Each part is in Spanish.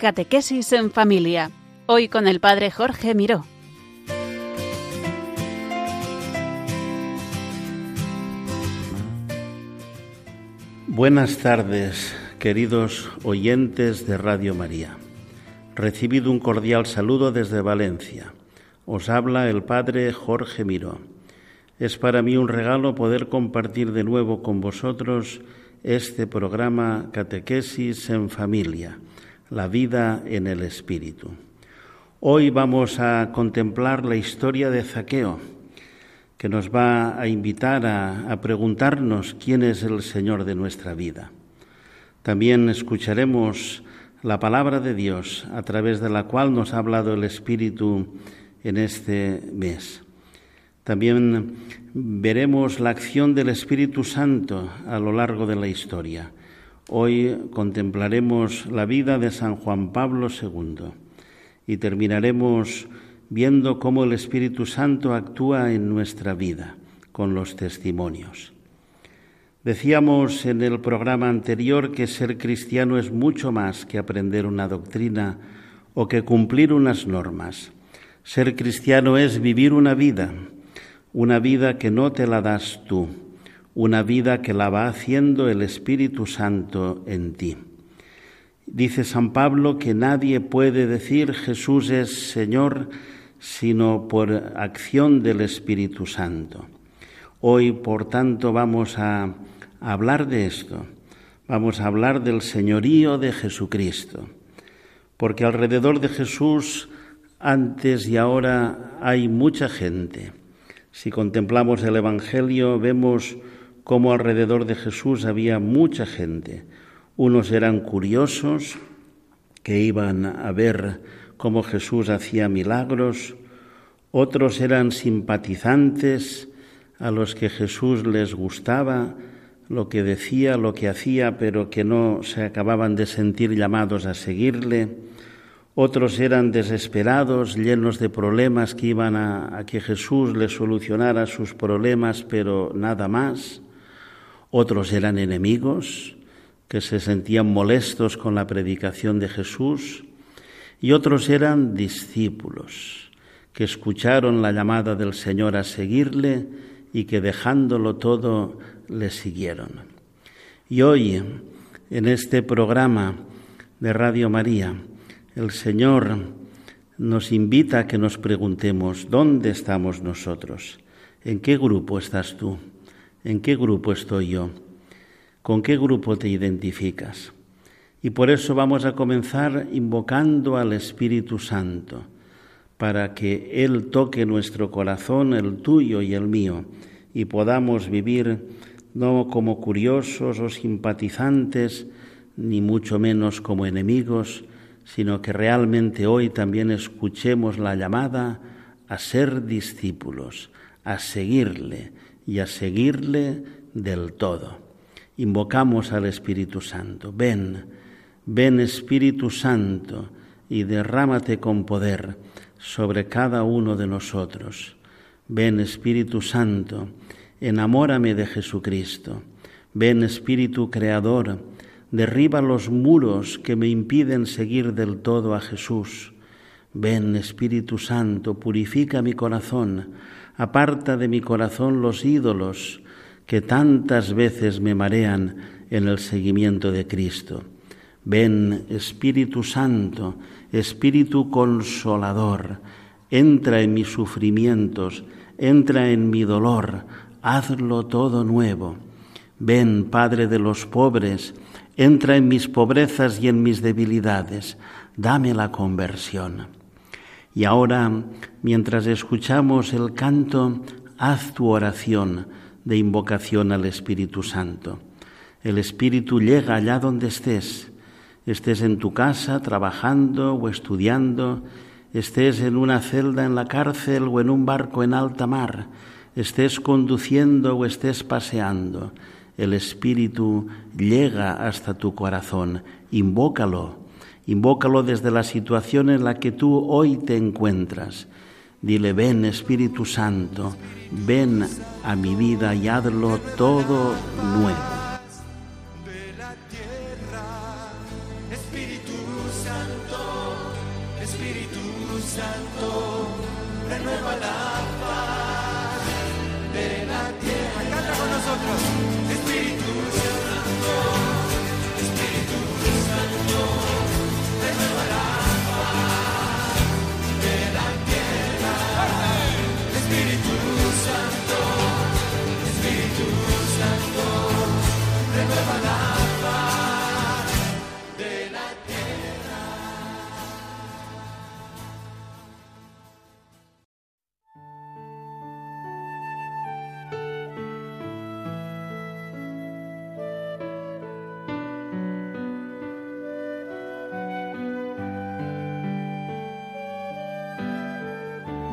Catequesis en Familia. Hoy con el Padre Jorge Miró. Buenas tardes, queridos oyentes de Radio María. Recibido un cordial saludo desde Valencia. Os habla el Padre Jorge Miró. Es para mí un regalo poder compartir de nuevo con vosotros este programa Catequesis en Familia la vida en el Espíritu. Hoy vamos a contemplar la historia de Zaqueo, que nos va a invitar a, preguntarnos quién es el Señor de nuestra vida. También escucharemos la palabra de Dios a través de la cual nos ha hablado el Espíritu en este mes. También veremos la acción del Espíritu Santo a lo largo de la historia Hoy contemplaremos la vida de San Juan Pablo II y terminaremos viendo cómo el Espíritu Santo actúa en nuestra vida con los testimonios. Decíamos en el programa anterior que ser cristiano es mucho más que aprender una doctrina o que cumplir unas normas. Ser cristiano es vivir una vida, una vida que no te la das tú, una vida que la va haciendo el Espíritu Santo en ti. Dice San Pablo que nadie puede decir Jesús es Señor sino por acción del Espíritu Santo. Hoy, por tanto, vamos a hablar de esto. Vamos a hablar del señorío de Jesucristo. Porque alrededor de Jesús, antes y ahora, hay mucha gente. Si contemplamos el Evangelio, vemos como alrededor de Jesús había mucha gente. Unos eran curiosos, que iban a ver cómo Jesús hacía milagros, otros eran simpatizantes a los que Jesús les gustaba, lo que decía, lo que hacía, pero que no se acababan de sentir llamados a seguirle. Otros eran desesperados, llenos de problemas que iban a, a que Jesús les solucionara sus problemas, pero nada más otros eran enemigos que se sentían molestos con la predicación de Jesús y otros eran discípulos que escucharon la llamada del Señor a seguirle y que dejándolo todo le siguieron. Y hoy, en este programa de Radio María, el Señor nos invita a que nos preguntemos, ¿dónde estamos nosotros? ¿En qué grupo estás tú? ¿En qué grupo estoy yo? ¿Con qué grupo te identificas? Y por eso vamos a comenzar invocando al Espíritu Santo, para que Él toque nuestro corazón, el tuyo y el mío, y podamos vivir no como curiosos o simpatizantes, ni mucho menos como enemigos, sino que realmente hoy también escuchemos la llamada a ser discípulos, a seguirle, y a seguirle del todo. Invocamos al Espíritu Santo. Ven, ven Espíritu Santo y derrámate con poder sobre cada uno de nosotros. Ven Espíritu Santo, enamórame de Jesucristo. Ven Espíritu Creador, derriba los muros que me impiden seguir del todo a Jesús. Ven Espíritu Santo, purifica mi corazón aparta de mi corazón los ídolos que tantas veces me marean en el seguimiento de Cristo. Ven, Espíritu Santo, Espíritu Consolador, entra en mis sufrimientos, entra en mi dolor, hazlo todo nuevo. Ven, Padre de los pobres, entra en mis pobrezas y en mis debilidades, dame la conversión. Y ahora, mientras escuchamos el canto, haz tu oración de invocación al Espíritu Santo. El Espíritu llega allá donde estés, estés en tu casa trabajando o estudiando, estés en una celda en la cárcel o en un barco en alta mar, estés conduciendo o estés paseando. El Espíritu llega hasta tu corazón, invócalo Invócalo desde la situación en la que tú hoy te encuentras. Dile, ven Espíritu Santo, ven a mi vida y hazlo todo nuevo.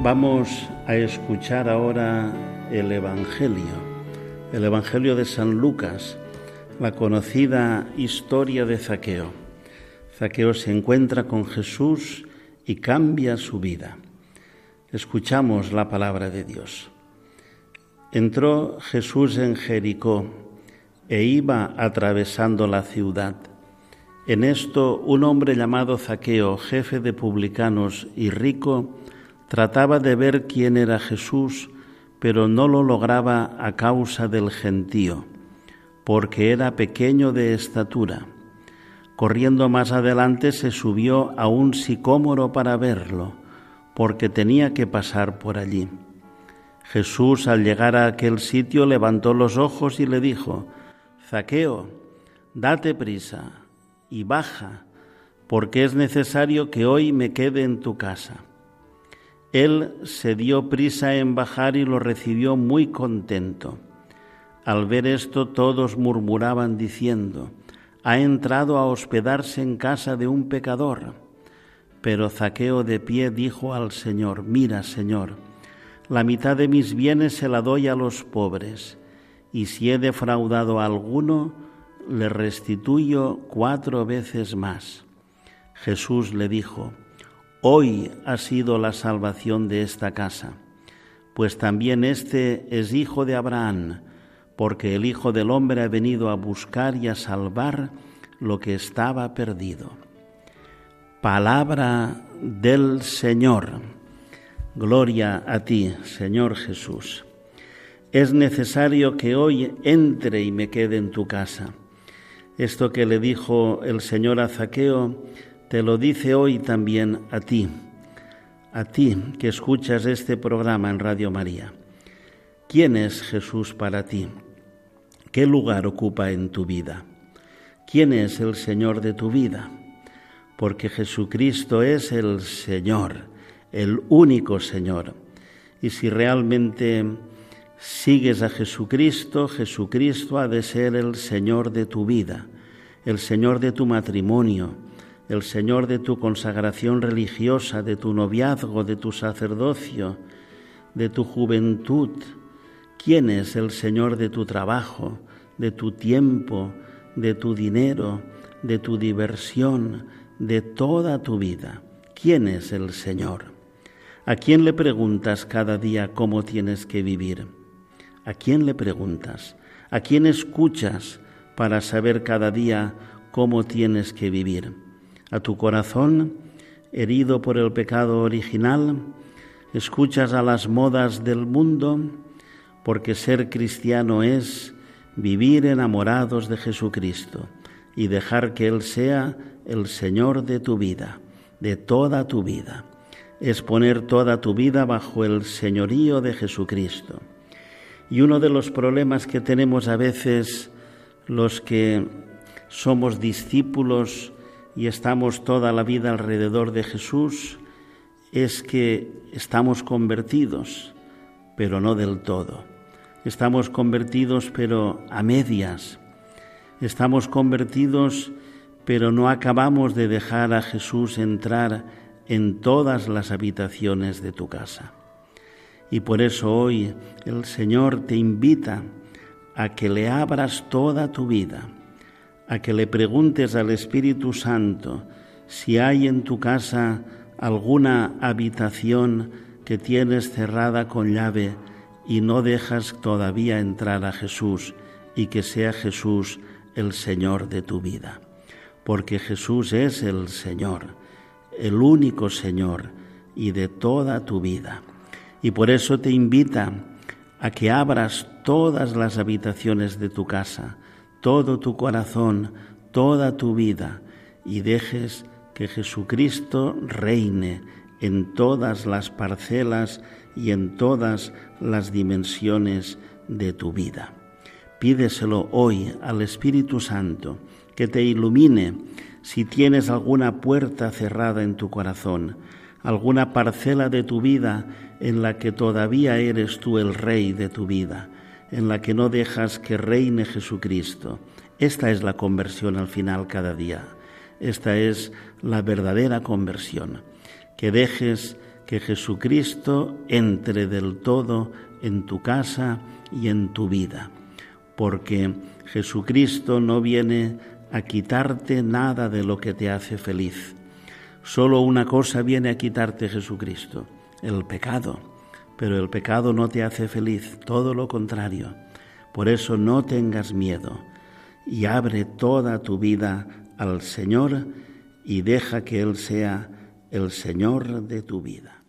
Vamos a escuchar ahora el Evangelio, el Evangelio de San Lucas, la conocida historia de Zaqueo. Zaqueo se encuentra con Jesús y cambia su vida. Escuchamos la palabra de Dios. Entró Jesús en Jericó e iba atravesando la ciudad. En esto un hombre llamado Zaqueo, jefe de publicanos y rico, Trataba de ver quién era Jesús, pero no lo lograba a causa del gentío, porque era pequeño de estatura. Corriendo más adelante se subió a un sicómoro para verlo, porque tenía que pasar por allí. Jesús al llegar a aquel sitio levantó los ojos y le dijo, Zaqueo, date prisa y baja, porque es necesario que hoy me quede en tu casa. Él se dio prisa en bajar y lo recibió muy contento. Al ver esto todos murmuraban diciendo, ha entrado a hospedarse en casa de un pecador. Pero Zaqueo de pie dijo al Señor, mira Señor, la mitad de mis bienes se la doy a los pobres, y si he defraudado a alguno, le restituyo cuatro veces más. Jesús le dijo, Hoy ha sido la salvación de esta casa, pues también este es hijo de Abraham, porque el Hijo del Hombre ha venido a buscar y a salvar lo que estaba perdido. Palabra del Señor. Gloria a ti, Señor Jesús. Es necesario que hoy entre y me quede en tu casa. Esto que le dijo el Señor a Zaqueo te lo dice hoy también a ti, a ti que escuchas este programa en Radio María. ¿Quién es Jesús para ti? ¿Qué lugar ocupa en tu vida? ¿Quién es el Señor de tu vida? Porque Jesucristo es el Señor, el único Señor. Y si realmente sigues a Jesucristo, Jesucristo ha de ser el Señor de tu vida, el Señor de tu matrimonio, el Señor de tu consagración religiosa, de tu noviazgo, de tu sacerdocio, de tu juventud. ¿Quién es el Señor de tu trabajo, de tu tiempo, de tu dinero, de tu diversión, de toda tu vida? ¿Quién es el Señor? ¿A quién le preguntas cada día cómo tienes que vivir? ¿A quién le preguntas? ¿A quién escuchas para saber cada día cómo tienes que vivir? A tu corazón herido por el pecado original, escuchas a las modas del mundo, porque ser cristiano es vivir enamorados de Jesucristo y dejar que Él sea el Señor de tu vida, de toda tu vida. Es poner toda tu vida bajo el señorío de Jesucristo. Y uno de los problemas que tenemos a veces los que somos discípulos y estamos toda la vida alrededor de Jesús es que estamos convertidos, pero no del todo. Estamos convertidos, pero a medias. Estamos convertidos, pero no acabamos de dejar a Jesús entrar en todas las habitaciones de tu casa. Y por eso hoy el Señor te invita a que le abras toda tu vida a que le preguntes al Espíritu Santo si hay en tu casa alguna habitación que tienes cerrada con llave y no dejas todavía entrar a Jesús y que sea Jesús el Señor de tu vida. Porque Jesús es el Señor, el único Señor, y de toda tu vida. Y por eso te invita a que abras todas las habitaciones de tu casa, todo tu corazón, toda tu vida, y dejes que Jesucristo reine en todas las parcelas y en todas las dimensiones de tu vida. Pídeselo hoy al Espíritu Santo, que te ilumine si tienes alguna puerta cerrada en tu corazón, alguna parcela de tu vida en la que todavía eres tú el rey de tu vida, en la que no dejas que reine Jesucristo. Esta es la conversión al final cada día. Esta es la verdadera conversión. Que dejes que Jesucristo entre del todo en tu casa y en tu vida. Porque Jesucristo no viene a quitarte nada de lo que te hace feliz. Solo una cosa viene a quitarte Jesucristo, el pecado. Pero el pecado no te hace feliz, todo lo contrario. Por eso no tengas miedo y abre toda tu vida al Señor y deja que Él sea el Señor de tu vida.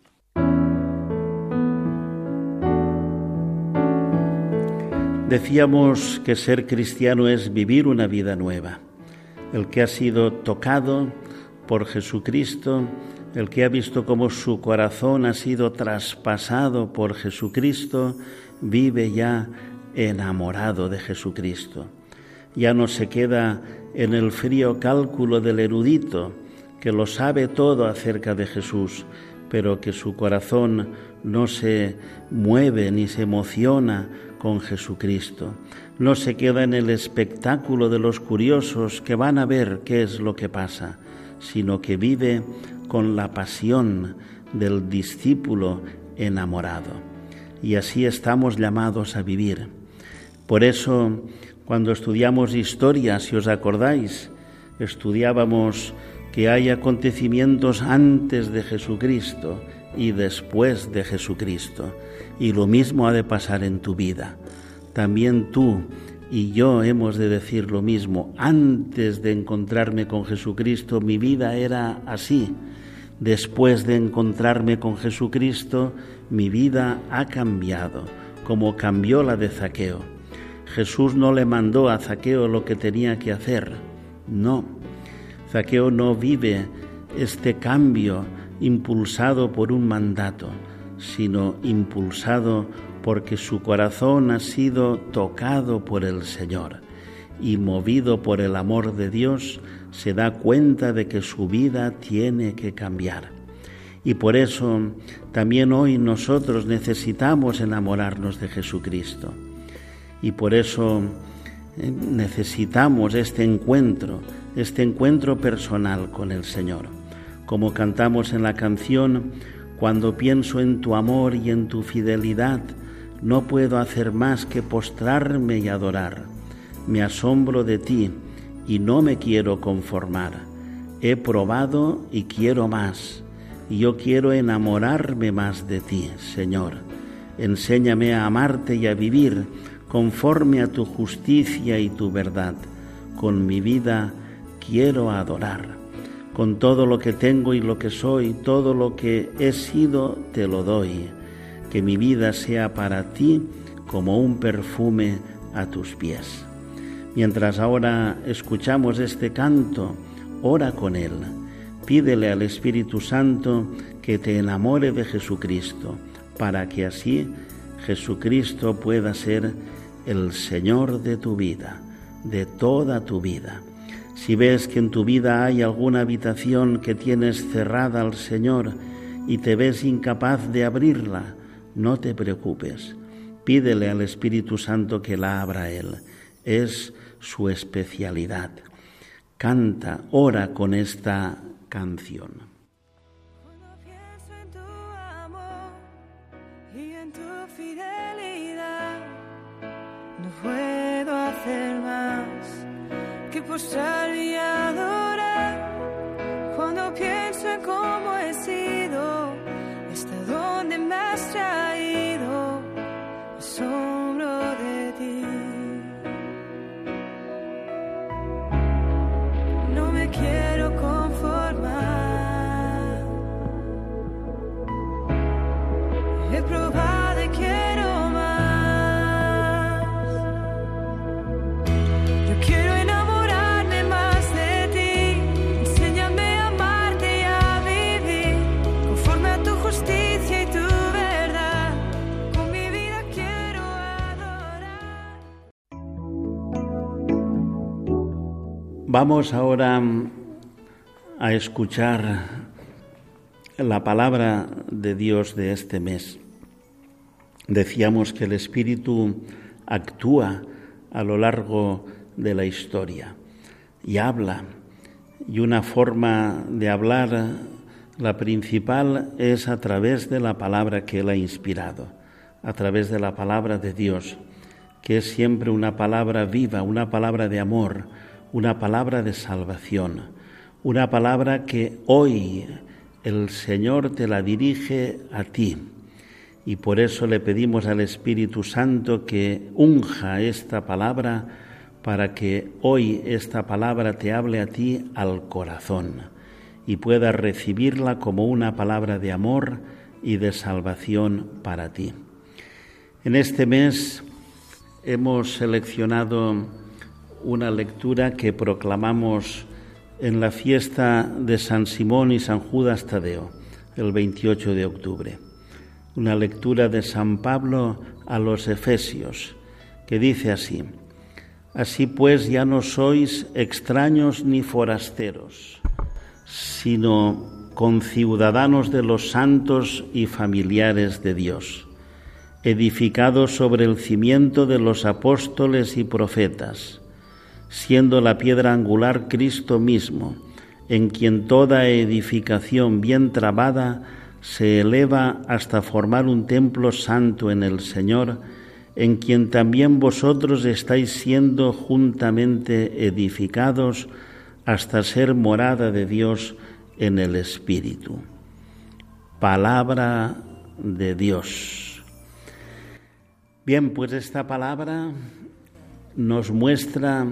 Decíamos que ser cristiano es vivir una vida nueva el que ha sido tocado por Jesucristo, el que ha visto cómo su corazón ha sido traspasado por Jesucristo, vive ya enamorado de Jesucristo. Ya no se queda en el frío cálculo del erudito, que lo sabe todo acerca de Jesús, pero que su corazón no se mueve ni se emociona con Jesucristo. No se queda en el espectáculo de los curiosos que van a ver qué es lo que pasa, sino que vive con la pasión del discípulo enamorado. Y así estamos llamados a vivir. Por eso, cuando estudiamos historia, si os acordáis, estudiábamos que hay acontecimientos antes de Jesucristo y después de Jesucristo. Y lo mismo ha de pasar en tu vida. También tú y yo hemos de decir lo mismo. Antes de encontrarme con Jesucristo, mi vida era así. Después de encontrarme con Jesucristo, mi vida ha cambiado, como cambió la de Zaqueo. Jesús no le mandó a Zaqueo lo que tenía que hacer. No. Zaqueo no vive este cambio impulsado por un mandato, sino impulsado porque su corazón ha sido tocado por el Señor y movido por el amor de Dios, se da cuenta de que su vida tiene que cambiar. Y por eso también hoy nosotros necesitamos enamorarnos de Jesucristo. Y por eso eh, necesitamos este encuentro, este encuentro personal con el Señor. Como cantamos en la canción, cuando pienso en tu amor y en tu fidelidad, no puedo hacer más que postrarme y adorar. Me asombro de ti y no me quiero conformar. He probado y quiero más. Y yo quiero enamorarme más de ti, Señor. Enséñame a amarte y a vivir conforme a tu justicia y tu verdad. Con mi vida quiero adorar. Con todo lo que tengo y lo que soy, todo lo que he sido, te lo doy. Que mi vida sea para ti como un perfume a tus pies. Mientras ahora escuchamos este canto, ora con él. Pídele al Espíritu Santo que te enamore de Jesucristo, para que así Jesucristo pueda ser el Señor de tu vida, de toda tu vida. Si ves que en tu vida hay alguna habitación que tienes cerrada al Señor y te ves incapaz de abrirla, no te preocupes. Pídele al Espíritu Santo que la abra Él. Es su especialidad. Canta, ora con esta canción. No puedo hacer más que postrar y adorar. Cuando pienso en cómo he sido, hasta dónde me has traído, asombro No me Vamos ahora a escuchar la palabra de Dios de este mes. Decíamos que el Espíritu actúa a lo largo de la historia y habla. Y una forma de hablar, la principal, es a través de la palabra que Él ha inspirado, a través de la palabra de Dios, que es siempre una palabra viva, una palabra de amor, una palabra de salvación, una palabra que hoy el Señor te la dirige a ti. Y por eso le pedimos al Espíritu Santo que unja esta palabra para que hoy esta palabra te hable a ti al corazón y puedas recibirla como una palabra de amor y de salvación para ti. En este mes hemos seleccionado una lectura que proclamamos en la fiesta de San Simón y San Judas Tadeo, el 28 de octubre. Una lectura de San Pablo a los Efesios, que dice así, Así pues ya no sois extraños ni forasteros, sino conciudadanos de los santos y familiares de Dios, edificados sobre el cimiento de los apóstoles y profetas, siendo la piedra angular Cristo mismo, en quien toda edificación bien trabada se eleva hasta formar un templo santo en el Señor, en quien también vosotros estáis siendo juntamente edificados hasta ser morada de Dios en el Espíritu. Palabra de Dios. Bien, pues esta palabra nos muestra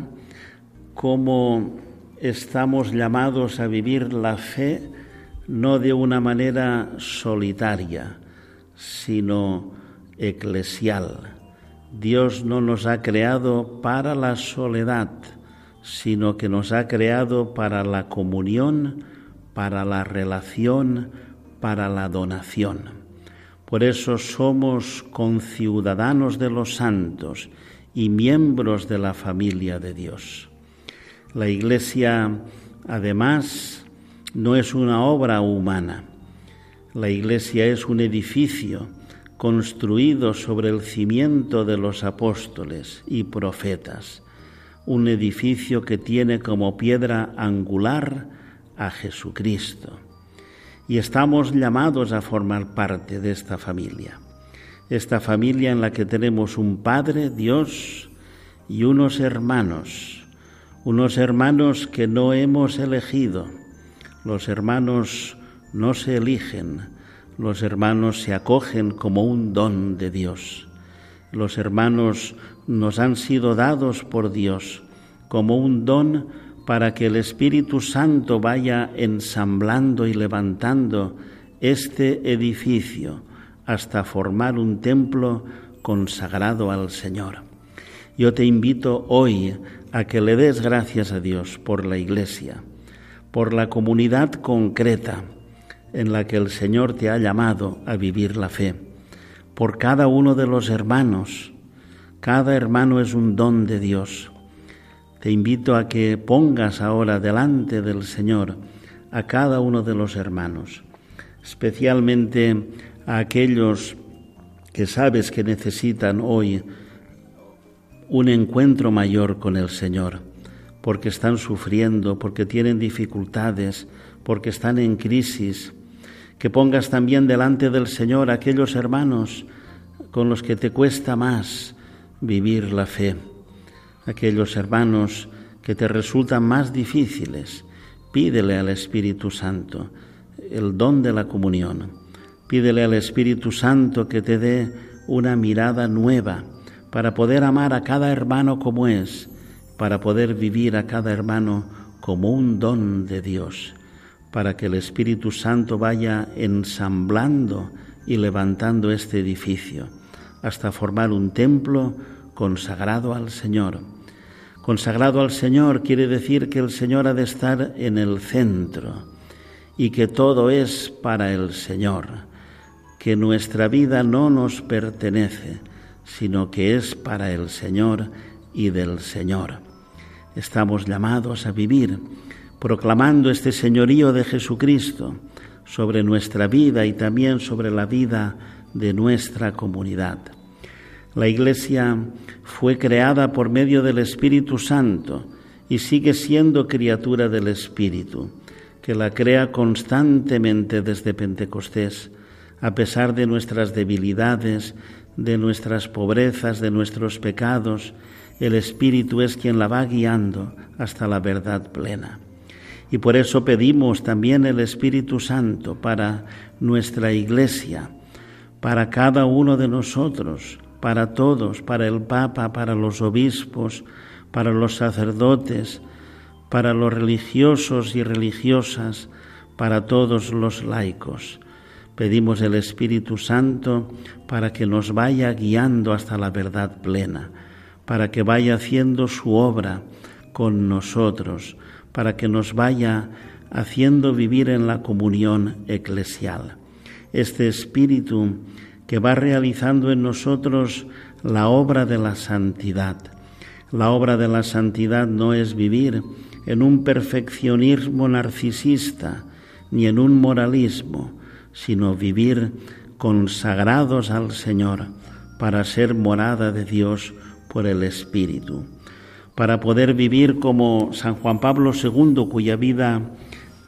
cómo estamos llamados a vivir la fe no de una manera solitaria, sino eclesial. Dios no nos ha creado para la soledad, sino que nos ha creado para la comunión, para la relación, para la donación. Por eso somos conciudadanos de los santos y miembros de la familia de Dios. La Iglesia, además, no es una obra humana. La Iglesia es un edificio construido sobre el cimiento de los apóstoles y profetas, un edificio que tiene como piedra angular a Jesucristo. Y estamos llamados a formar parte de esta familia, esta familia en la que tenemos un Padre, Dios, y unos hermanos, unos hermanos que no hemos elegido. Los hermanos no se eligen, los hermanos se acogen como un don de Dios. Los hermanos nos han sido dados por Dios como un don para que el Espíritu Santo vaya ensamblando y levantando este edificio hasta formar un templo consagrado al Señor. Yo te invito hoy a que le des gracias a Dios por la Iglesia, por la comunidad concreta en la que el Señor te ha llamado a vivir la fe, por cada uno de los hermanos. Cada hermano es un don de Dios. Te invito a que pongas ahora delante del Señor a cada uno de los hermanos, especialmente a aquellos que sabes que necesitan hoy un encuentro mayor con el Señor, porque están sufriendo, porque tienen dificultades, porque están en crisis, que pongas también delante del Señor aquellos hermanos con los que te cuesta más vivir la fe, aquellos hermanos que te resultan más difíciles. Pídele al Espíritu Santo el don de la comunión. Pídele al Espíritu Santo que te dé una mirada nueva para poder amar a cada hermano como es, para poder vivir a cada hermano como un don de Dios, para que el Espíritu Santo vaya ensamblando y levantando este edificio hasta formar un templo consagrado al Señor. Consagrado al Señor quiere decir que el Señor ha de estar en el centro y que todo es para el Señor, que nuestra vida no nos pertenece, sino que es para el Señor y del Señor. Estamos llamados a vivir proclamando este señorío de Jesucristo sobre nuestra vida y también sobre la vida de nuestra comunidad. La Iglesia fue creada por medio del Espíritu Santo y sigue siendo criatura del Espíritu, que la crea constantemente desde Pentecostés, a pesar de nuestras debilidades, de nuestras pobrezas, de nuestros pecados, el Espíritu es quien la va guiando hasta la verdad plena. Y por eso pedimos también el Espíritu Santo para nuestra Iglesia, para cada uno de nosotros, para todos, para el Papa, para los obispos, para los sacerdotes, para los religiosos y religiosas, para todos los laicos. Pedimos el Espíritu Santo para que nos vaya guiando hasta la verdad plena, para que vaya haciendo su obra con nosotros, para que nos vaya haciendo vivir en la comunión eclesial. Este Espíritu que va realizando en nosotros la obra de la santidad. La obra de la santidad no es vivir en un perfeccionismo narcisista ni en un moralismo, sino vivir consagrados al Señor para ser morada de Dios por el Espíritu para poder vivir como San Juan Pablo II, cuya vida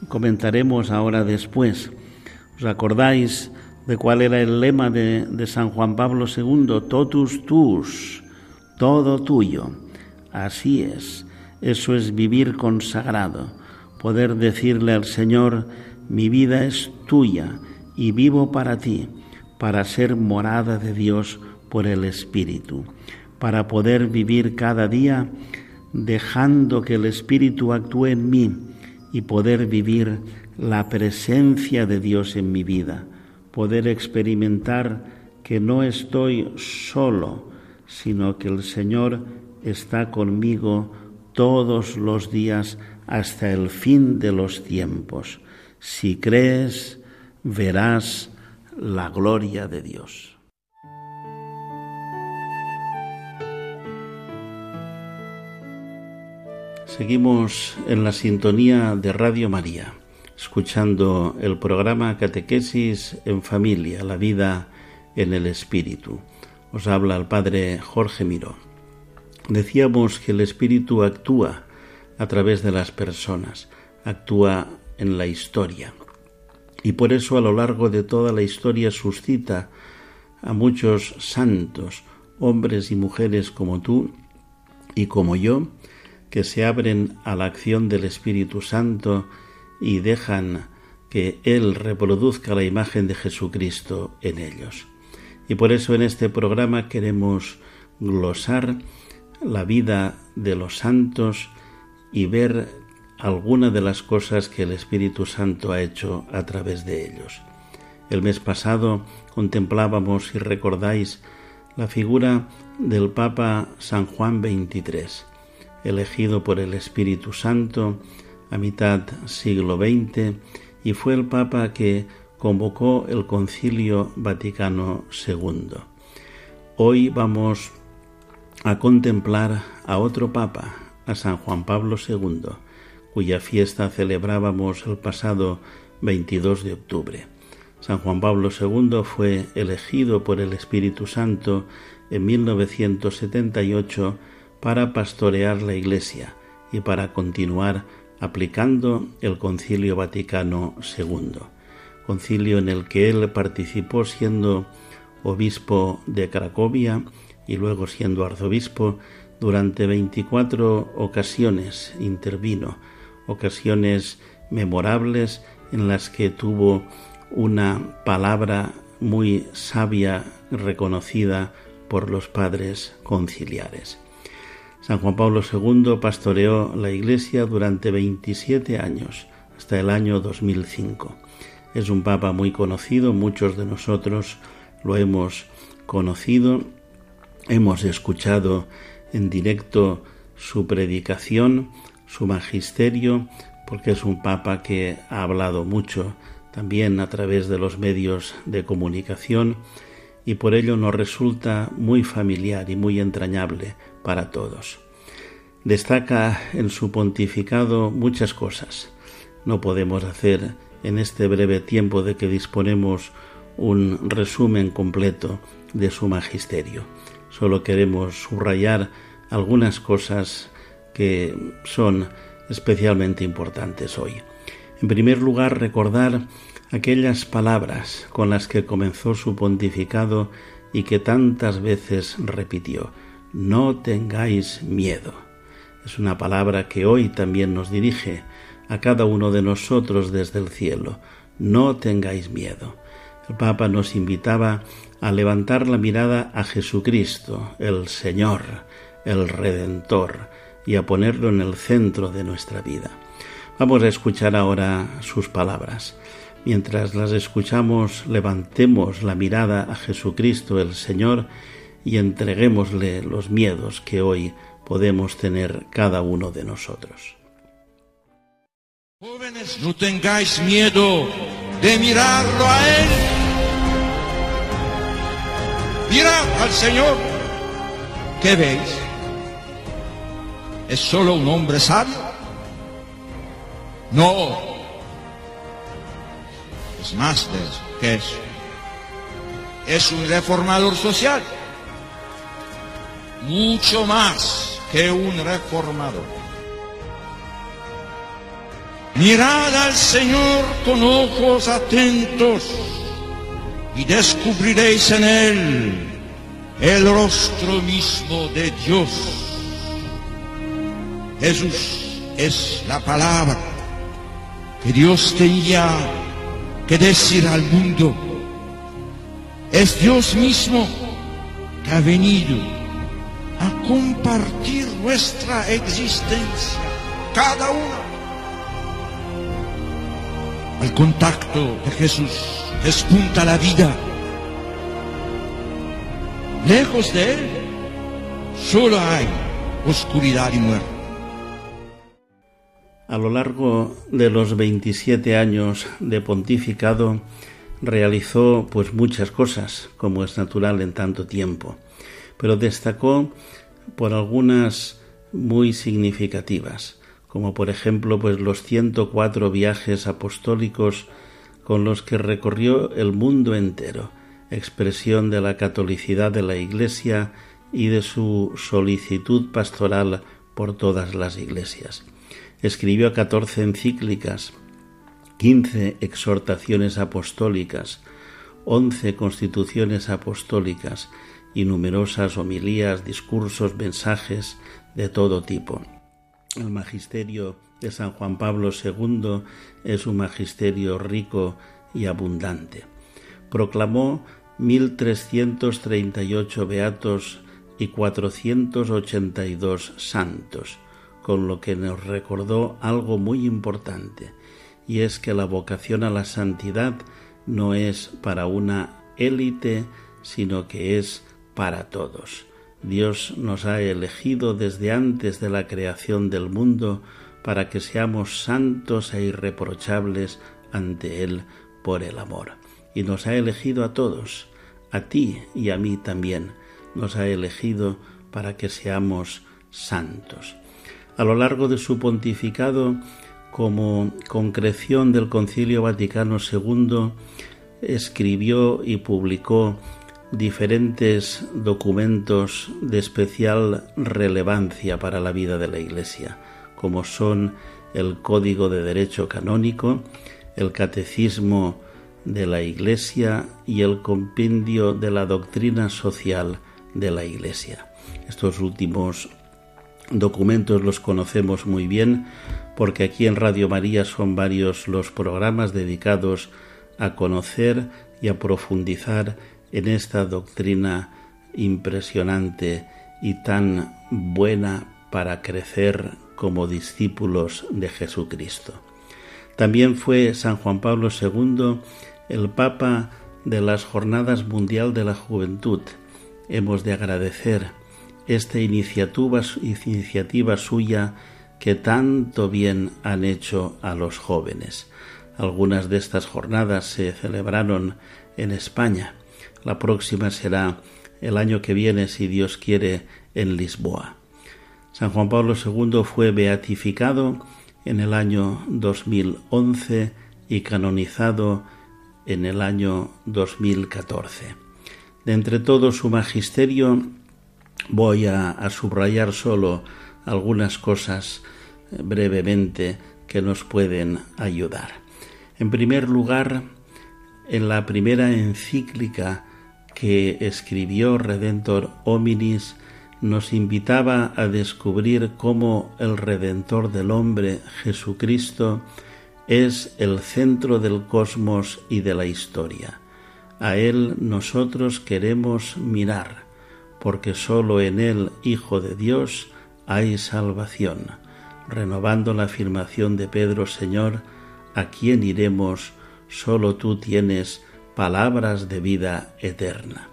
comentaremos ahora después. ¿Os acordáis de cuál era el lema de, de San Juan Pablo II? Totus tus, todo tuyo. Así es, eso es vivir consagrado, poder decirle al Señor, mi vida es tuya y vivo para ti, para ser morada de Dios por el Espíritu para poder vivir cada día dejando que el Espíritu actúe en mí y poder vivir la presencia de Dios en mi vida, poder experimentar que no estoy solo, sino que el Señor está conmigo todos los días hasta el fin de los tiempos. Si crees, verás la gloria de Dios. Seguimos en la sintonía de Radio María, escuchando el programa Catequesis en Familia, la vida en el Espíritu. Os habla el Padre Jorge Miró. Decíamos que el Espíritu actúa a través de las personas, actúa en la historia. Y por eso a lo largo de toda la historia suscita a muchos santos, hombres y mujeres como tú y como yo, que se abren a la acción del Espíritu Santo y dejan que Él reproduzca la imagen de Jesucristo en ellos. Y por eso en este programa queremos glosar la vida de los santos y ver algunas de las cosas que el Espíritu Santo ha hecho a través de ellos. El mes pasado contemplábamos, si recordáis, la figura del Papa San Juan XXIII elegido por el Espíritu Santo a mitad siglo XX y fue el Papa que convocó el Concilio Vaticano II. Hoy vamos a contemplar a otro Papa, a San Juan Pablo II, cuya fiesta celebrábamos el pasado 22 de octubre. San Juan Pablo II fue elegido por el Espíritu Santo en 1978 para pastorear la Iglesia y para continuar aplicando el Concilio Vaticano II, concilio en el que él participó siendo obispo de Cracovia y luego siendo arzobispo durante 24 ocasiones intervino, ocasiones memorables en las que tuvo una palabra muy sabia reconocida por los padres conciliares. San Juan Pablo II pastoreó la Iglesia durante 27 años, hasta el año 2005. Es un papa muy conocido, muchos de nosotros lo hemos conocido, hemos escuchado en directo su predicación, su magisterio, porque es un papa que ha hablado mucho también a través de los medios de comunicación y por ello nos resulta muy familiar y muy entrañable para todos. Destaca en su pontificado muchas cosas. No podemos hacer en este breve tiempo de que disponemos un resumen completo de su magisterio. Solo queremos subrayar algunas cosas que son especialmente importantes hoy. En primer lugar, recordar aquellas palabras con las que comenzó su pontificado y que tantas veces repitió. No tengáis miedo. Es una palabra que hoy también nos dirige a cada uno de nosotros desde el cielo. No tengáis miedo. El Papa nos invitaba a levantar la mirada a Jesucristo, el Señor, el Redentor, y a ponerlo en el centro de nuestra vida. Vamos a escuchar ahora sus palabras. Mientras las escuchamos, levantemos la mirada a Jesucristo el Señor y entreguémosle los miedos que hoy podemos tener cada uno de nosotros. Jóvenes, no tengáis miedo de mirarlo a Él. Mirad al Señor. ¿Qué veis? ¿Es solo un hombre sabio? No. Es más de eso. ¿Qué es? Es un reformador social. Mucho más que un reformador. Mirad al Señor con ojos atentos y descubriréis en Él el rostro mismo de Dios. Jesús es la palabra que Dios tenía que decir al mundo. Es Dios mismo que ha venido a compartir nuestra existencia, cada uno al contacto de Jesús despunta la vida. Lejos de Él solo hay oscuridad y muerte. A lo largo de los 27 años de pontificado realizó pues muchas cosas, como es natural en tanto tiempo, pero destacó por algunas muy significativas como por ejemplo pues los 104 viajes apostólicos con los que recorrió el mundo entero, expresión de la catolicidad de la Iglesia y de su solicitud pastoral por todas las iglesias. Escribió 14 encíclicas, 15 exhortaciones apostólicas, 11 constituciones apostólicas y numerosas homilías, discursos, mensajes de todo tipo. El magisterio de San Juan Pablo II es un magisterio rico y abundante. Proclamó 1338 beatos y 482 santos, con lo que nos recordó algo muy importante, y es que la vocación a la santidad no es para una élite, sino que es para todos. Dios nos ha elegido desde antes de la creación del mundo para que seamos santos e irreprochables ante Él por el amor. Y nos ha elegido a todos, a ti y a mí también, nos ha elegido para que seamos santos. A lo largo de su pontificado, como concreción del Concilio Vaticano II, escribió y publicó diferentes documentos de especial relevancia para la vida de la Iglesia, como son el Código de Derecho Canónico, el Catecismo de la Iglesia y el Compendio de la Doctrina Social de la Iglesia. Estos últimos documentos los conocemos muy bien porque aquí en Radio María son varios los programas dedicados a conocer y a profundizar en esta doctrina impresionante y tan buena para crecer como discípulos de Jesucristo. También fue San Juan Pablo II el Papa de las Jornadas Mundial de la Juventud. Hemos de agradecer esta iniciativa, suya que tanto bien han hecho a los jóvenes. Algunas de estas jornadas se celebraron en España. La próxima será el año que viene, si Dios quiere, en Lisboa. San Juan Pablo II fue beatificado en el año 2011 y canonizado en el año 2014. De entre todo su magisterio voy a, subrayar solo algunas cosas eh, brevemente que nos pueden ayudar. En primer lugar, en la primera encíclica que escribió Redentor Hominis, nos invitaba a descubrir cómo el Redentor del hombre, Jesucristo, es el centro del cosmos y de la historia. A Él nosotros queremos mirar, porque sólo en Él, Hijo de Dios, hay salvación, renovando la afirmación de Pedro, Señor, ¿a quién iremos? Solo tú tienes palabras de vida eterna.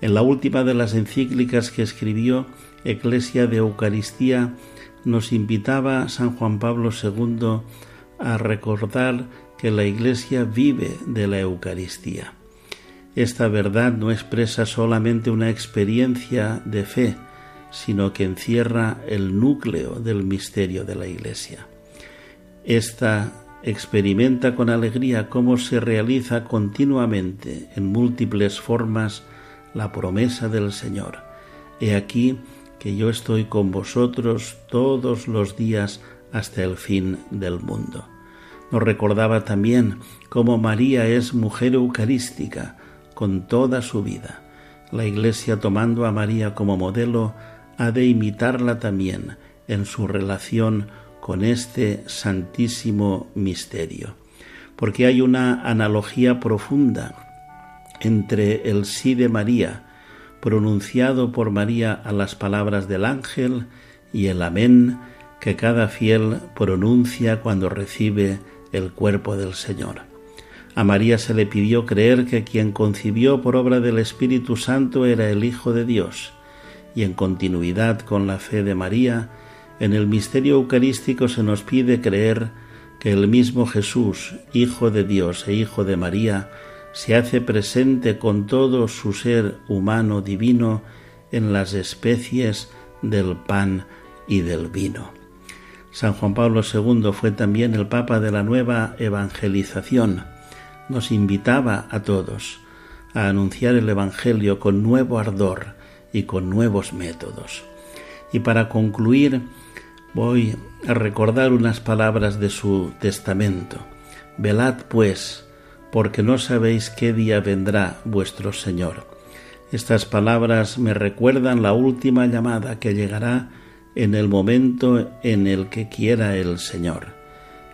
En la última de las encíclicas que escribió, Eclesia de Eucaristía, nos invitaba San Juan Pablo II a recordar que la Iglesia vive de la Eucaristía. Esta verdad no expresa solamente una experiencia de fe, sino que encierra el núcleo del misterio de la Iglesia. Esta experimenta con alegría cómo se realiza continuamente en múltiples formas la promesa del Señor. He aquí que yo estoy con vosotros todos los días hasta el fin del mundo. Nos recordaba también cómo María es mujer eucarística con toda su vida. La Iglesia, tomando a María como modelo, ha de imitarla también en su relación con este santísimo misterio, porque hay una analogía profunda entre el sí de María, pronunciado por María a las palabras del ángel, y el amén que cada fiel pronuncia cuando recibe el cuerpo del Señor. A María se le pidió creer que quien concibió por obra del Espíritu Santo era el Hijo de Dios, y en continuidad con la fe de María, en el misterio eucarístico se nos pide creer que el mismo Jesús, Hijo de Dios e Hijo de María, se hace presente con todo su ser humano divino en las especies del pan y del vino. San Juan Pablo II fue también el Papa de la nueva evangelización. Nos invitaba a todos a anunciar el Evangelio con nuevo ardor y con nuevos métodos. Y para concluir, voy a recordar unas palabras de su testamento. Velad, pues, porque no sabéis qué día vendrá vuestro Señor. Estas palabras me recuerdan la última llamada que llegará en el momento en el que quiera el Señor.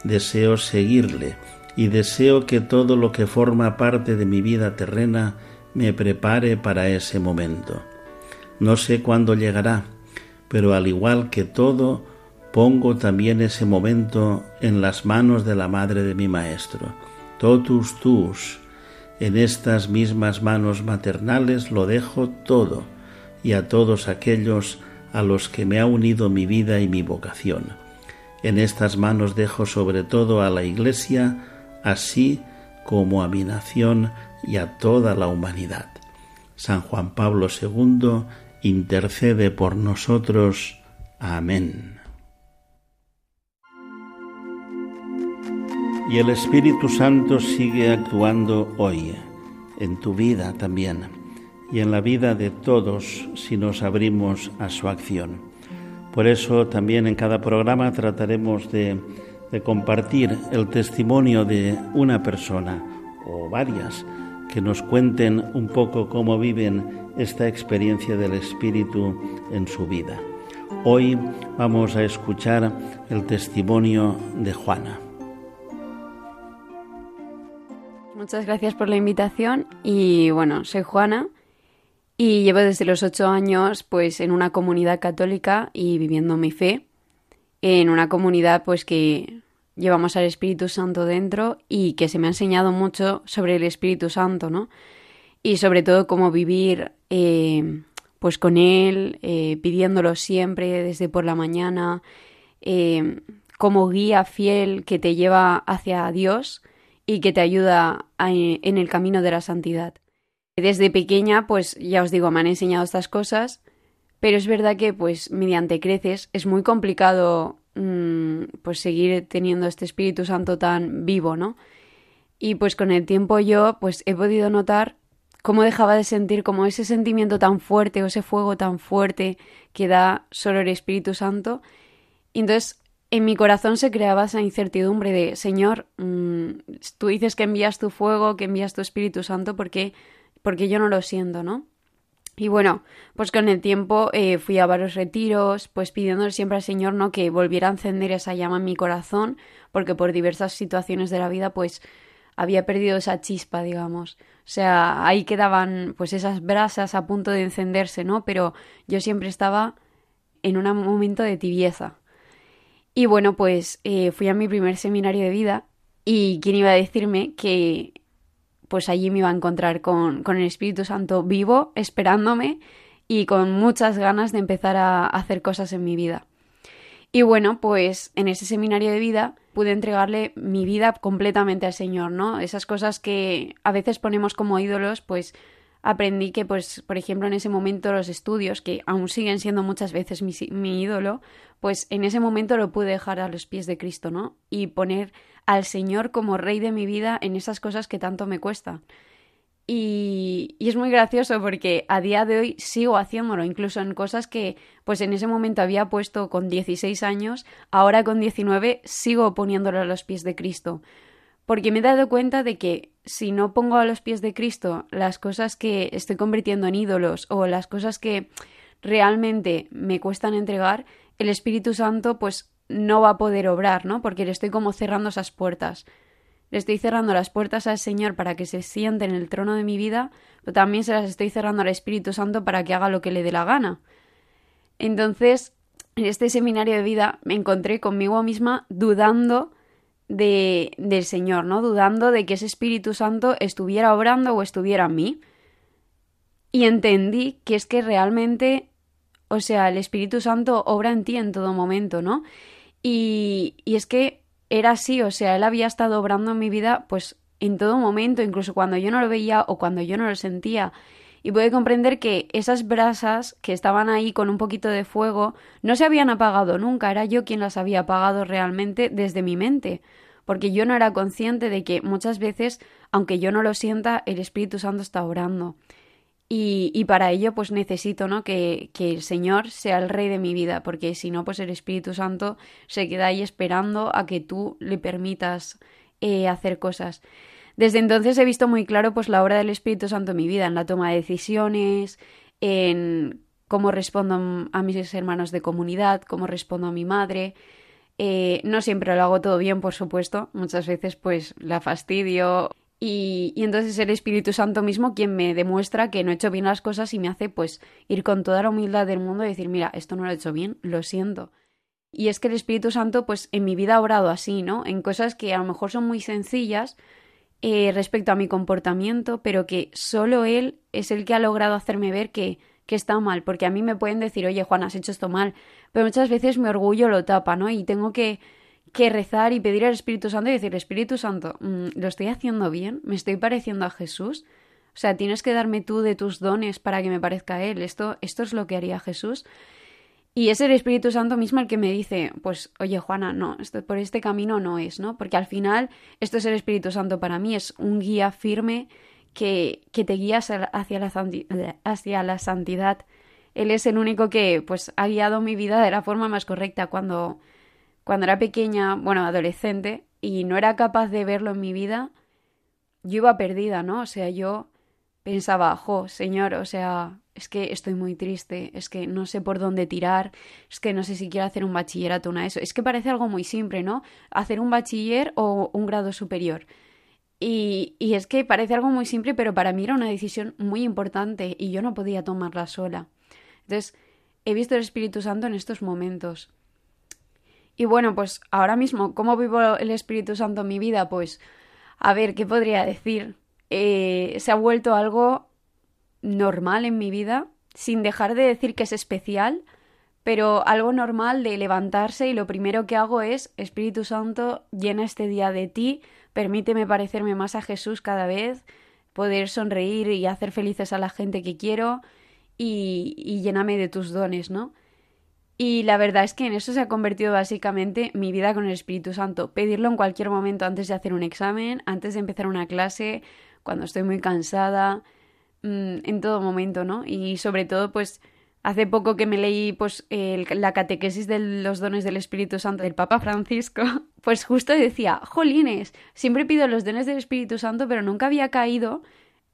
Deseo seguirle y deseo que todo lo que forma parte de mi vida terrena me prepare para ese momento. No sé cuándo llegará, pero al igual que todo, pongo también ese momento en las manos de la Madre de mi Maestro totus tus, en estas mismas manos maternales lo dejo todo y a todos aquellos a los que me ha unido mi vida y mi vocación. En estas manos dejo sobre todo a la Iglesia, así como a mi nación y a toda la humanidad. San Juan Pablo II intercede por nosotros. Amén. Y el Espíritu Santo sigue actuando hoy, en tu vida también, y en la vida de todos si nos abrimos a su acción. Por eso también en cada programa trataremos de, de compartir el testimonio de una persona o varias que nos cuenten un poco cómo viven esta experiencia del Espíritu en su vida. Hoy vamos a escuchar el testimonio de Juana. Muchas gracias por la invitación y bueno, soy Juana y llevo desde los ocho años pues en una comunidad católica y viviendo mi fe en una comunidad pues que llevamos al Espíritu Santo dentro y que se me ha enseñado mucho sobre el Espíritu Santo, ¿no? Y sobre todo cómo vivir eh, pues con Él, eh, pidiéndolo siempre desde por la mañana, eh, como guía fiel que te lleva hacia Dios y que te ayuda en el camino de la santidad. Desde pequeña, pues ya os digo, me han enseñado estas cosas, pero es verdad que pues mediante creces es muy complicado pues seguir teniendo este Espíritu Santo tan vivo, ¿no? Y pues con el tiempo yo pues he podido notar cómo dejaba de sentir como ese sentimiento tan fuerte o ese fuego tan fuerte que da solo el Espíritu Santo. Y entonces en mi corazón se creaba esa incertidumbre de, Señor, mm, tú dices que envías tu fuego, que envías tu Espíritu Santo, porque porque yo no lo siento, ¿no? Y bueno, pues con el tiempo eh, fui a varios retiros, pues pidiéndole siempre al Señor, ¿no? Que volviera a encender esa llama en mi corazón, porque por diversas situaciones de la vida, pues había perdido esa chispa, digamos. O sea, ahí quedaban pues esas brasas a punto de encenderse, ¿no? Pero yo siempre estaba en un momento de tibieza. Y bueno, pues eh, fui a mi primer seminario de vida y quién iba a decirme que pues allí me iba a encontrar con, el Espíritu Santo vivo, esperándome y con muchas ganas de empezar a hacer cosas en mi vida. Y bueno, pues en ese seminario de vida pude entregarle mi vida completamente al Señor, ¿no? Esas cosas que a veces ponemos como ídolos, pues aprendí que, pues, por ejemplo, en ese momento los estudios, que aún siguen siendo muchas veces mi, mi ídolo, pues en ese momento lo pude dejar a los pies de Cristo, ¿no? Y poner al Señor como rey de mi vida en esas cosas que tanto me cuestan. Y, y, es muy gracioso porque a día de hoy sigo haciéndolo, incluso en cosas que pues en ese momento había puesto con 16 años, ahora con 19 sigo poniéndolo a los pies de Cristo. Porque me he dado cuenta de que si no pongo a los pies de Cristo las cosas que estoy convirtiendo en ídolos o las cosas que realmente me cuestan entregar, el Espíritu Santo pues no va a poder obrar, ¿no? Porque le estoy como cerrando esas puertas. Le estoy cerrando las puertas al Señor para que se siente en el trono de mi vida, pero también se las estoy cerrando al Espíritu Santo para que haga lo que le dé la gana. Entonces, en este seminario de vida me encontré conmigo misma dudando de, del Señor, ¿no? Dudando de que ese Espíritu Santo estuviera obrando o estuviera en mí. Y entendí que es que realmente, o sea, el Espíritu Santo obra en ti en todo momento, ¿no? Y, es que era así, o sea, él había estado obrando en mi vida pues en todo momento, incluso cuando yo no lo veía o cuando yo no lo sentía. Y pude comprender que esas brasas que estaban ahí con un poquito de fuego no se habían apagado nunca, era yo quien las había apagado realmente desde mi mente, porque yo no era consciente de que muchas veces, aunque yo no lo sienta, el Espíritu Santo está orando. Y, para ello, pues necesito, ¿no? Que, el Señor sea el rey de mi vida, porque si no, pues el Espíritu Santo se queda ahí esperando a que tú le permitas eh, hacer cosas. Desde entonces he visto muy claro, pues, la obra del Espíritu Santo en mi vida, en la toma de decisiones, en cómo respondo a mis hermanos de comunidad, cómo respondo a mi madre. Eh, no siempre lo hago todo bien, por supuesto. Muchas veces, pues, la fastidio y, entonces el Espíritu Santo mismo quien me demuestra que no he hecho bien las cosas y me hace pues ir con toda la humildad del mundo y decir, mira, esto no lo he hecho bien, lo siento. Y es que el Espíritu Santo pues en mi vida ha orado así, ¿no? En cosas que a lo mejor son muy sencillas eh, respecto a mi comportamiento, pero que solo Él es el que ha logrado hacerme ver que, que está mal, porque a mí me pueden decir, oye Juan, has hecho esto mal, pero muchas veces mi orgullo lo tapa, ¿no? Y tengo que que rezar y pedir al Espíritu Santo y decir, Espíritu Santo, mm, ¿lo estoy haciendo bien? ¿Me estoy pareciendo a Jesús? O sea, tienes que darme tú de tus dones para que me parezca a Él. Esto, esto es lo que haría Jesús. Y es el Espíritu Santo mismo el que me dice, pues, oye Juana, no, esto, por este camino no es, ¿no? Porque al final esto es el Espíritu Santo para mí, es un guía firme que, que te guía hacia la, hacia la santidad. Él es el único que, pues, ha guiado mi vida de la forma más correcta cuando cuando era pequeña, bueno, adolescente, y no era capaz de verlo en mi vida, yo iba perdida, ¿no? O sea, yo pensaba, jo, señor, o sea, es que estoy muy triste, es que no sé por dónde tirar, es que no sé si quiero hacer un bachillerato, una eso. Es que parece algo muy simple, ¿no? Hacer un bachiller o un grado superior. Y, y es que parece algo muy simple, pero para mí era una decisión muy importante y yo no podía tomarla sola. Entonces, he visto el Espíritu Santo en estos momentos Y bueno, pues ahora mismo, ¿cómo vivo el Espíritu Santo en mi vida? Pues, a ver, ¿qué podría decir? Eh, se ha vuelto algo normal en mi vida, sin dejar de decir que es especial, pero algo normal de levantarse y lo primero que hago es, Espíritu Santo, llena este día de ti, permíteme parecerme más a Jesús cada vez, poder sonreír y hacer felices a la gente que quiero y, y lléname de tus dones, ¿no? Y la verdad es que en eso se ha convertido básicamente mi vida con el Espíritu Santo. Pedirlo en cualquier momento antes de hacer un examen, antes de empezar una clase, cuando estoy muy cansada, mm, en todo momento, ¿no? Y sobre todo, pues, hace poco que me leí pues el- la catequesis de los dones del Espíritu Santo del Papa Francisco, pues justo decía, jolines, siempre pido los dones del Espíritu Santo, pero nunca había caído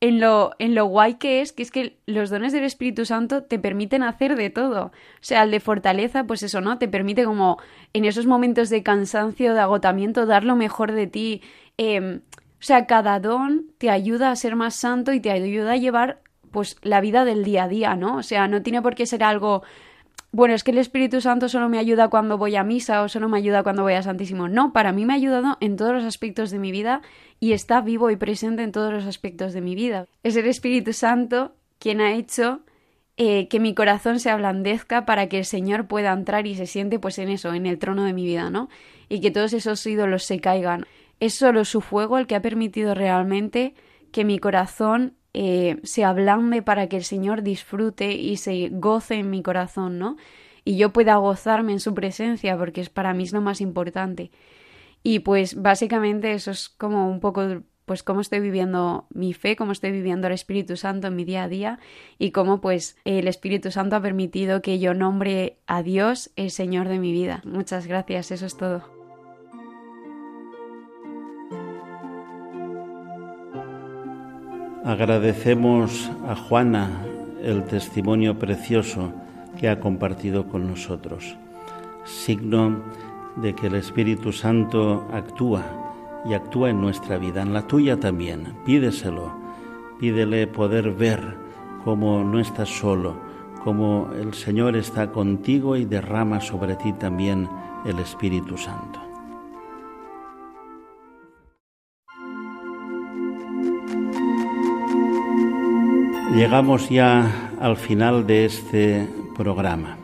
en lo, en lo guay que es, que es que los dones del Espíritu Santo te permiten hacer de todo. O sea, el de fortaleza, pues eso, ¿no? Te permite como en esos momentos de cansancio, de agotamiento, dar lo mejor de ti. Eh, o sea, cada don te ayuda a ser más santo y te ayuda a llevar pues la vida del día a día, ¿no? O sea, no tiene por qué ser algo bueno, es que el Espíritu Santo solo me ayuda cuando voy a misa o solo me ayuda cuando voy a Santísimo. No, para mí me ha ayudado en todos los aspectos de mi vida y está vivo y presente en todos los aspectos de mi vida. Es el Espíritu Santo quien ha hecho eh, que mi corazón se ablandezca para que el Señor pueda entrar y se siente pues en eso, en el trono de mi vida, ¿no? Y que todos esos ídolos se caigan. Es solo su fuego el que ha permitido realmente que mi corazón eh, se ablande para que el Señor disfrute y se goce en mi corazón, ¿no? Y yo pueda gozarme en su presencia, porque es para mí es lo más importante. Y pues básicamente eso es como un poco pues cómo estoy viviendo mi fe, cómo estoy viviendo el Espíritu Santo en mi día a día y cómo pues el Espíritu Santo ha permitido que yo nombre a Dios el Señor de mi vida. Muchas gracias, eso es todo. Agradecemos a Juana el testimonio precioso que ha compartido con nosotros, signo de que el Espíritu Santo actúa y actúa en nuestra vida, en la tuya también. Pídeselo, pídele poder ver cómo no estás solo, cómo el Señor está contigo y derrama sobre ti también el Espíritu Santo. Llegamos ya al final de este programa.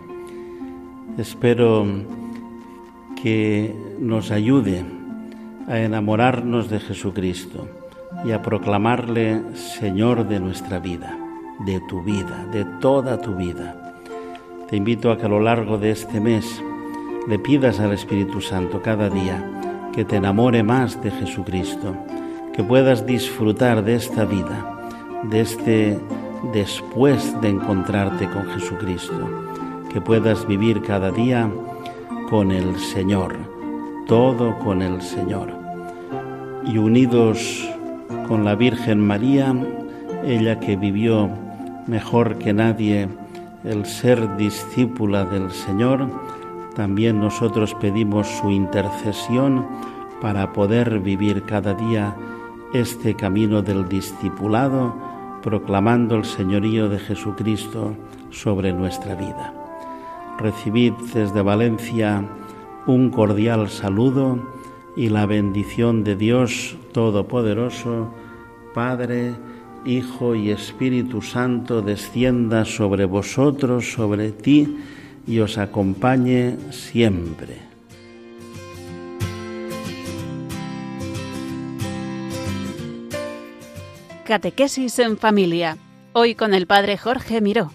Espero que nos ayude a enamorarnos de Jesucristo y a proclamarle Señor de nuestra vida, de tu vida, de toda tu vida. Te invito a que a lo largo de este mes le pidas al Espíritu Santo cada día que te enamore más de Jesucristo, que puedas disfrutar de esta vida, de este después de encontrarte con Jesucristo, que puedas vivir cada día con el Señor, todo con el Señor. Y unidos con la Virgen María, ella que vivió mejor que nadie el ser discípula del Señor, también nosotros pedimos su intercesión para poder vivir cada día este camino del discipulado, proclamando el señorío de Jesucristo sobre nuestra vida. Recibid desde Valencia un cordial saludo y la bendición de Dios Todopoderoso, Padre, Hijo y Espíritu Santo, descienda sobre vosotros, sobre ti, y os acompañe siempre. Catequesis en familia. Hoy con el Padre Jorge Miró.